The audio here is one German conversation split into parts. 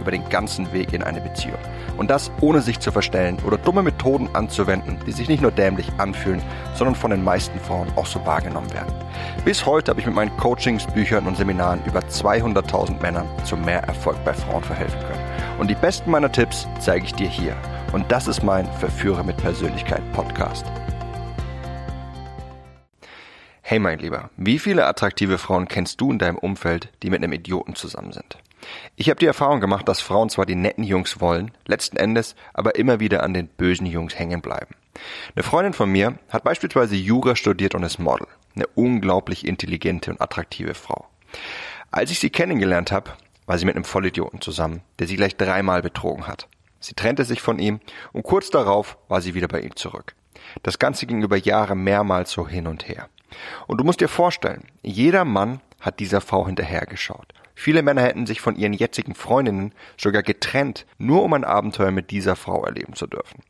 über den ganzen Weg in eine Beziehung. Und das ohne sich zu verstellen oder dumme Methoden anzuwenden, die sich nicht nur dämlich anfühlen, sondern von den meisten Frauen auch so wahrgenommen werden. Bis heute habe ich mit meinen Coachings, Büchern und Seminaren über 200.000 Männern zu mehr Erfolg bei Frauen verhelfen können. Und die besten meiner Tipps zeige ich dir hier. Und das ist mein Verführer mit Persönlichkeit Podcast. Hey mein Lieber, wie viele attraktive Frauen kennst du in deinem Umfeld, die mit einem Idioten zusammen sind? Ich habe die Erfahrung gemacht, dass Frauen zwar die netten Jungs wollen, letzten Endes aber immer wieder an den bösen Jungs hängen bleiben. Eine Freundin von mir hat beispielsweise Jura studiert und ist Model. Eine unglaublich intelligente und attraktive Frau. Als ich sie kennengelernt habe, war sie mit einem Vollidioten zusammen, der sie gleich dreimal betrogen hat. Sie trennte sich von ihm und kurz darauf war sie wieder bei ihm zurück. Das Ganze ging über Jahre mehrmals so hin und her. Und du musst dir vorstellen, jeder Mann hat dieser Frau hinterhergeschaut. Viele Männer hätten sich von ihren jetzigen Freundinnen sogar getrennt, nur um ein Abenteuer mit dieser Frau erleben zu dürfen.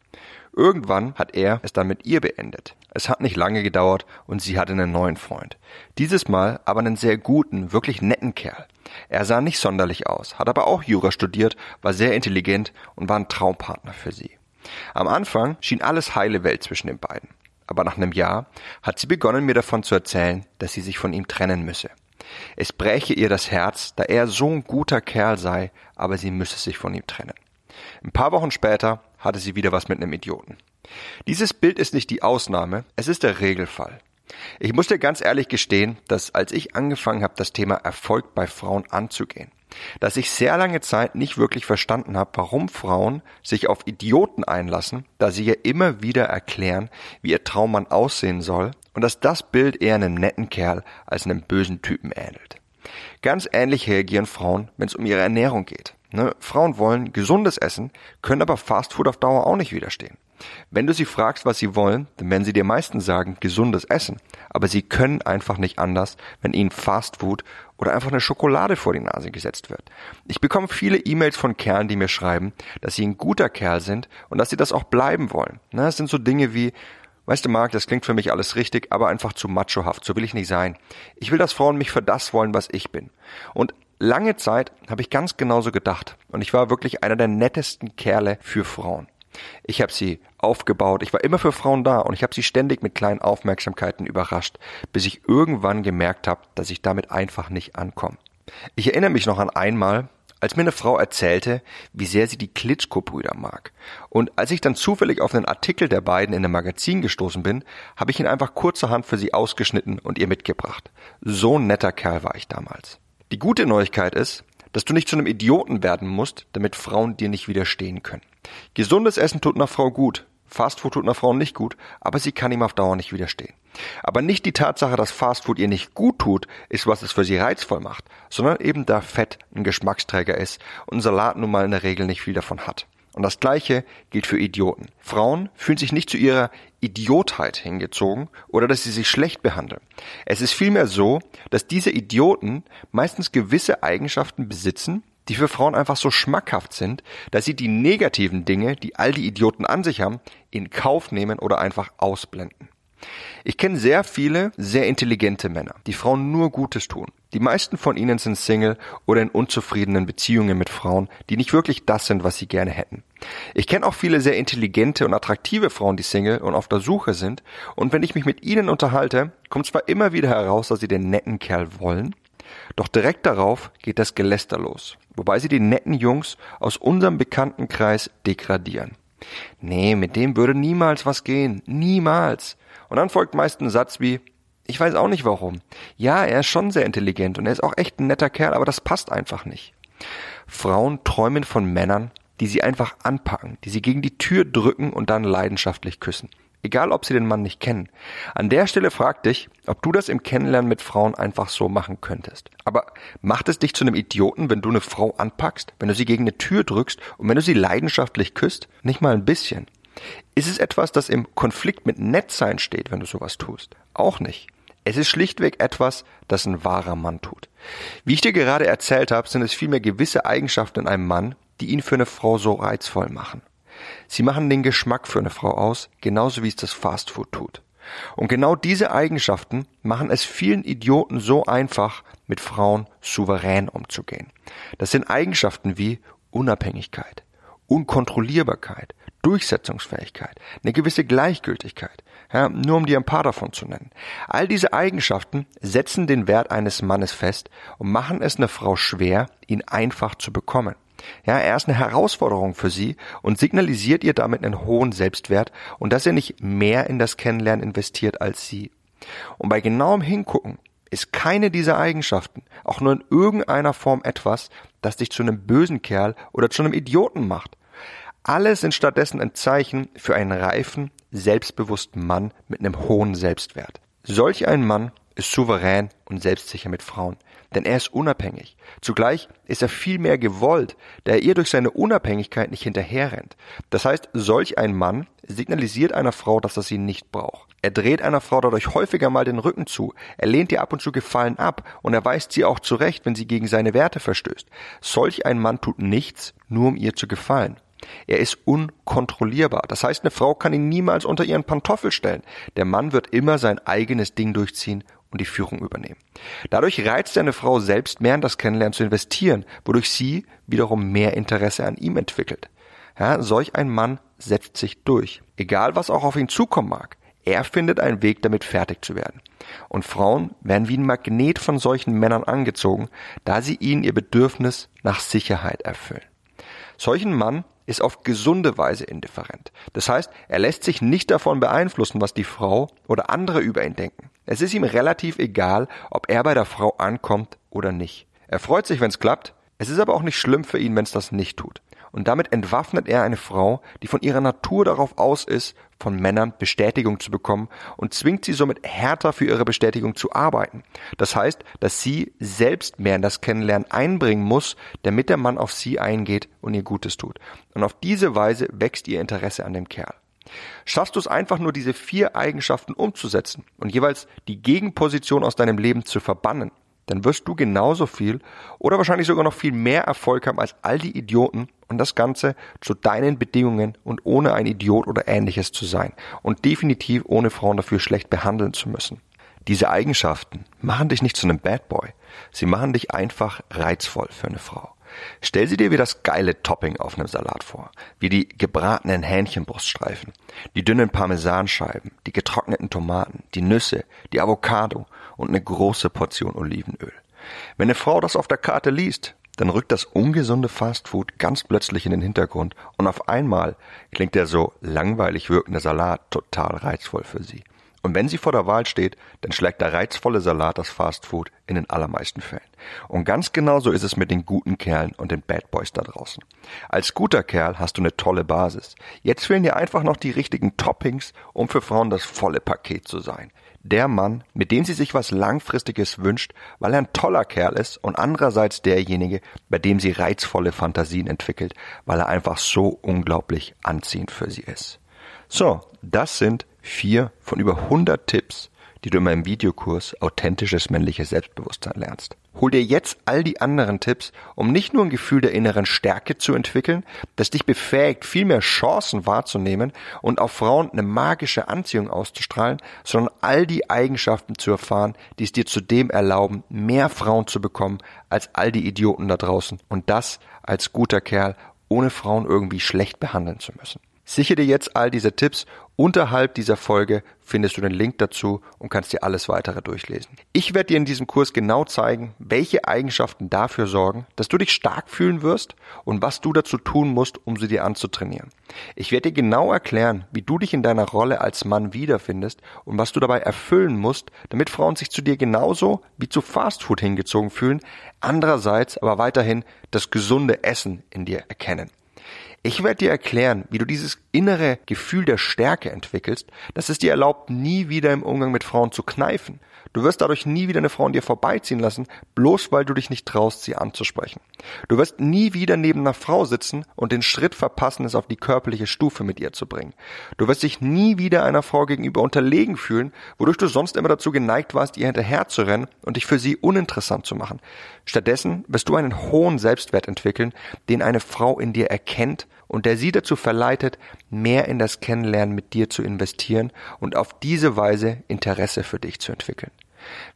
Irgendwann hat er es dann mit ihr beendet. Es hat nicht lange gedauert und sie hatte einen neuen Freund. Dieses Mal aber einen sehr guten, wirklich netten Kerl. Er sah nicht sonderlich aus, hat aber auch Jura studiert, war sehr intelligent und war ein Traumpartner für sie. Am Anfang schien alles heile Welt zwischen den beiden. Aber nach einem Jahr hat sie begonnen, mir davon zu erzählen, dass sie sich von ihm trennen müsse. Es bräche ihr das Herz, da er so ein guter Kerl sei, aber sie müsse sich von ihm trennen. Ein paar Wochen später hatte sie wieder was mit einem Idioten. Dieses Bild ist nicht die Ausnahme, es ist der Regelfall. Ich muss dir ganz ehrlich gestehen, dass als ich angefangen habe, das Thema Erfolg bei Frauen anzugehen, dass ich sehr lange Zeit nicht wirklich verstanden habe, warum Frauen sich auf Idioten einlassen, da sie ja immer wieder erklären, wie ihr Traummann aussehen soll und dass das Bild eher einem netten Kerl als einem bösen Typen ähnelt. Ganz ähnlich reagieren Frauen, wenn es um ihre Ernährung geht. Ne? Frauen wollen gesundes Essen, können aber Fastfood auf Dauer auch nicht widerstehen. Wenn du sie fragst, was sie wollen, dann werden sie dir meistens sagen, gesundes Essen. Aber sie können einfach nicht anders, wenn ihnen Fastfood oder einfach eine Schokolade vor die Nase gesetzt wird. Ich bekomme viele E-Mails von Kerlen, die mir schreiben, dass sie ein guter Kerl sind und dass sie das auch bleiben wollen. Ne? Das sind so Dinge wie, Weißt du, Marc, das klingt für mich alles richtig, aber einfach zu machohaft. So will ich nicht sein. Ich will, dass Frauen mich für das wollen, was ich bin. Und lange Zeit habe ich ganz genauso gedacht. Und ich war wirklich einer der nettesten Kerle für Frauen. Ich habe sie aufgebaut, ich war immer für Frauen da und ich habe sie ständig mit kleinen Aufmerksamkeiten überrascht, bis ich irgendwann gemerkt habe, dass ich damit einfach nicht ankomme. Ich erinnere mich noch an einmal, als mir eine Frau erzählte, wie sehr sie die Klitschko-Brüder mag. Und als ich dann zufällig auf einen Artikel der beiden in einem Magazin gestoßen bin, habe ich ihn einfach kurzerhand für sie ausgeschnitten und ihr mitgebracht. So ein netter Kerl war ich damals. Die gute Neuigkeit ist, dass du nicht zu einem Idioten werden musst, damit Frauen dir nicht widerstehen können. Gesundes Essen tut einer Frau gut, Fastfood tut einer Frau nicht gut, aber sie kann ihm auf Dauer nicht widerstehen. Aber nicht die Tatsache, dass Fastfood ihr nicht gut tut, ist, was es für sie reizvoll macht, sondern eben da Fett ein Geschmacksträger ist und Salat nun mal in der Regel nicht viel davon hat. Und das Gleiche gilt für Idioten. Frauen fühlen sich nicht zu ihrer Idiotheit hingezogen oder dass sie sich schlecht behandeln. Es ist vielmehr so, dass diese Idioten meistens gewisse Eigenschaften besitzen, die für Frauen einfach so schmackhaft sind, dass sie die negativen Dinge, die all die Idioten an sich haben, in Kauf nehmen oder einfach ausblenden. Ich kenne sehr viele, sehr intelligente Männer, die Frauen nur Gutes tun. Die meisten von ihnen sind Single oder in unzufriedenen Beziehungen mit Frauen, die nicht wirklich das sind, was sie gerne hätten. Ich kenne auch viele sehr intelligente und attraktive Frauen, die Single und auf der Suche sind, und wenn ich mich mit ihnen unterhalte, kommt zwar immer wieder heraus, dass sie den netten Kerl wollen, doch direkt darauf geht das Geläster los, wobei sie die netten Jungs aus unserem Bekanntenkreis degradieren. Nee, mit dem würde niemals was gehen. Niemals. Und dann folgt meist ein Satz wie, ich weiß auch nicht warum. Ja, er ist schon sehr intelligent und er ist auch echt ein netter Kerl, aber das passt einfach nicht. Frauen träumen von Männern, die sie einfach anpacken, die sie gegen die Tür drücken und dann leidenschaftlich küssen. Egal, ob sie den Mann nicht kennen. An der Stelle frag dich, ob du das im Kennenlernen mit Frauen einfach so machen könntest. Aber macht es dich zu einem Idioten, wenn du eine Frau anpackst, wenn du sie gegen eine Tür drückst und wenn du sie leidenschaftlich küsst? Nicht mal ein bisschen. Ist es etwas, das im Konflikt mit Nettsein steht, wenn du sowas tust? Auch nicht. Es ist schlichtweg etwas, das ein wahrer Mann tut. Wie ich dir gerade erzählt habe, sind es vielmehr gewisse Eigenschaften in einem Mann, die ihn für eine Frau so reizvoll machen. Sie machen den Geschmack für eine Frau aus, genauso wie es das Fastfood tut. Und genau diese Eigenschaften machen es vielen Idioten so einfach, mit Frauen souverän umzugehen. Das sind Eigenschaften wie Unabhängigkeit, Unkontrollierbarkeit, Durchsetzungsfähigkeit, eine gewisse Gleichgültigkeit, ja, nur um dir ein paar davon zu nennen. All diese Eigenschaften setzen den Wert eines Mannes fest und machen es einer Frau schwer, ihn einfach zu bekommen. Ja, er ist eine Herausforderung für sie und signalisiert ihr damit einen hohen Selbstwert und dass er nicht mehr in das Kennenlernen investiert als sie. Und bei genauem Hingucken ist keine dieser Eigenschaften auch nur in irgendeiner Form etwas, das dich zu einem bösen Kerl oder zu einem Idioten macht. Alle sind stattdessen ein Zeichen für einen reifen, selbstbewussten Mann mit einem hohen Selbstwert. Solch ein Mann ist souverän und selbstsicher mit Frauen, denn er ist unabhängig. Zugleich ist er viel mehr gewollt, da er ihr durch seine Unabhängigkeit nicht hinterherrennt. Das heißt, solch ein Mann signalisiert einer Frau, dass er sie nicht braucht. Er dreht einer Frau dadurch häufiger mal den Rücken zu, er lehnt ihr ab und zu Gefallen ab und er weist sie auch zurecht, wenn sie gegen seine Werte verstößt. Solch ein Mann tut nichts, nur um ihr zu gefallen. Er ist unkontrollierbar. Das heißt, eine Frau kann ihn niemals unter ihren Pantoffel stellen. Der Mann wird immer sein eigenes Ding durchziehen und die Führung übernehmen. Dadurch reizt er eine Frau selbst mehr in das Kennenlernen zu investieren, wodurch sie wiederum mehr Interesse an ihm entwickelt. Ja, solch ein Mann setzt sich durch. Egal was auch auf ihn zukommen mag. Er findet einen Weg, damit fertig zu werden. Und Frauen werden wie ein Magnet von solchen Männern angezogen, da sie ihnen ihr Bedürfnis nach Sicherheit erfüllen. Solchen Mann ist auf gesunde Weise indifferent. Das heißt, er lässt sich nicht davon beeinflussen, was die Frau oder andere über ihn denken. Es ist ihm relativ egal, ob er bei der Frau ankommt oder nicht. Er freut sich, wenn es klappt, es ist aber auch nicht schlimm für ihn, wenn es das nicht tut. Und damit entwaffnet er eine Frau, die von ihrer Natur darauf aus ist, von Männern Bestätigung zu bekommen und zwingt sie somit härter für ihre Bestätigung zu arbeiten. Das heißt, dass sie selbst mehr in das Kennenlernen einbringen muss, damit der Mann auf sie eingeht und ihr Gutes tut. Und auf diese Weise wächst ihr Interesse an dem Kerl. Schaffst du es einfach nur, diese vier Eigenschaften umzusetzen und jeweils die Gegenposition aus deinem Leben zu verbannen, dann wirst du genauso viel oder wahrscheinlich sogar noch viel mehr Erfolg haben als all die Idioten und das Ganze zu deinen Bedingungen und ohne ein Idiot oder ähnliches zu sein und definitiv ohne Frauen dafür schlecht behandeln zu müssen. Diese Eigenschaften machen dich nicht zu einem Bad Boy, sie machen dich einfach reizvoll für eine Frau. Stell sie dir wie das geile Topping auf einem Salat vor, wie die gebratenen Hähnchenbruststreifen, die dünnen Parmesanscheiben, die getrockneten Tomaten, die Nüsse, die Avocado und eine große Portion Olivenöl. Wenn eine Frau das auf der Karte liest, dann rückt das ungesunde Fastfood ganz plötzlich in den Hintergrund und auf einmal klingt der so langweilig wirkende Salat total reizvoll für sie. Und wenn sie vor der Wahl steht, dann schlägt der reizvolle Salat das Fastfood in den allermeisten Fällen. Und ganz genauso ist es mit den guten Kerlen und den Bad Boys da draußen. Als guter Kerl hast du eine tolle Basis. Jetzt fehlen dir einfach noch die richtigen Toppings, um für Frauen das volle Paket zu sein. Der Mann, mit dem sie sich was Langfristiges wünscht, weil er ein toller Kerl ist und andererseits derjenige, bei dem sie reizvolle Fantasien entwickelt, weil er einfach so unglaublich anziehend für sie ist. So, das sind vier von über 100 Tipps, die du in meinem Videokurs Authentisches männliches Selbstbewusstsein lernst. Hol dir jetzt all die anderen Tipps, um nicht nur ein Gefühl der inneren Stärke zu entwickeln, das dich befähigt, viel mehr Chancen wahrzunehmen und auf Frauen eine magische Anziehung auszustrahlen, sondern all die Eigenschaften zu erfahren, die es dir zudem erlauben, mehr Frauen zu bekommen als all die Idioten da draußen und das als guter Kerl, ohne Frauen irgendwie schlecht behandeln zu müssen. Sichere dir jetzt all diese Tipps. Unterhalb dieser Folge findest du den Link dazu und kannst dir alles weitere durchlesen. Ich werde dir in diesem Kurs genau zeigen, welche Eigenschaften dafür sorgen, dass du dich stark fühlen wirst und was du dazu tun musst, um sie dir anzutrainieren. Ich werde dir genau erklären, wie du dich in deiner Rolle als Mann wiederfindest und was du dabei erfüllen musst, damit Frauen sich zu dir genauso wie zu Fastfood hingezogen fühlen, andererseits aber weiterhin das gesunde Essen in dir erkennen. Ich werde dir erklären, wie du dieses innere Gefühl der Stärke entwickelst, dass es dir erlaubt, nie wieder im Umgang mit Frauen zu kneifen. Du wirst dadurch nie wieder eine Frau an dir vorbeiziehen lassen, bloß weil du dich nicht traust, sie anzusprechen. Du wirst nie wieder neben einer Frau sitzen und den Schritt verpassen, es auf die körperliche Stufe mit ihr zu bringen. Du wirst dich nie wieder einer Frau gegenüber unterlegen fühlen, wodurch du sonst immer dazu geneigt warst, ihr hinterher zu rennen und dich für sie uninteressant zu machen. Stattdessen wirst du einen hohen Selbstwert entwickeln, den eine Frau in dir erkennt und der sie dazu verleitet, mehr in das Kennenlernen mit dir zu investieren und auf diese Weise Interesse für dich zu entwickeln.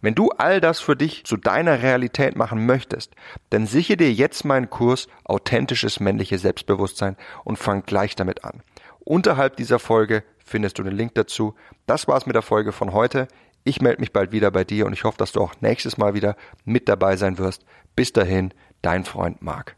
Wenn du all das für dich zu deiner Realität machen möchtest, dann sichere dir jetzt meinen Kurs Authentisches männliche Selbstbewusstsein und fang gleich damit an. Unterhalb dieser Folge findest du den Link dazu. Das war's mit der Folge von heute. Ich melde mich bald wieder bei dir und ich hoffe, dass du auch nächstes Mal wieder mit dabei sein wirst. Bis dahin, dein Freund Marc.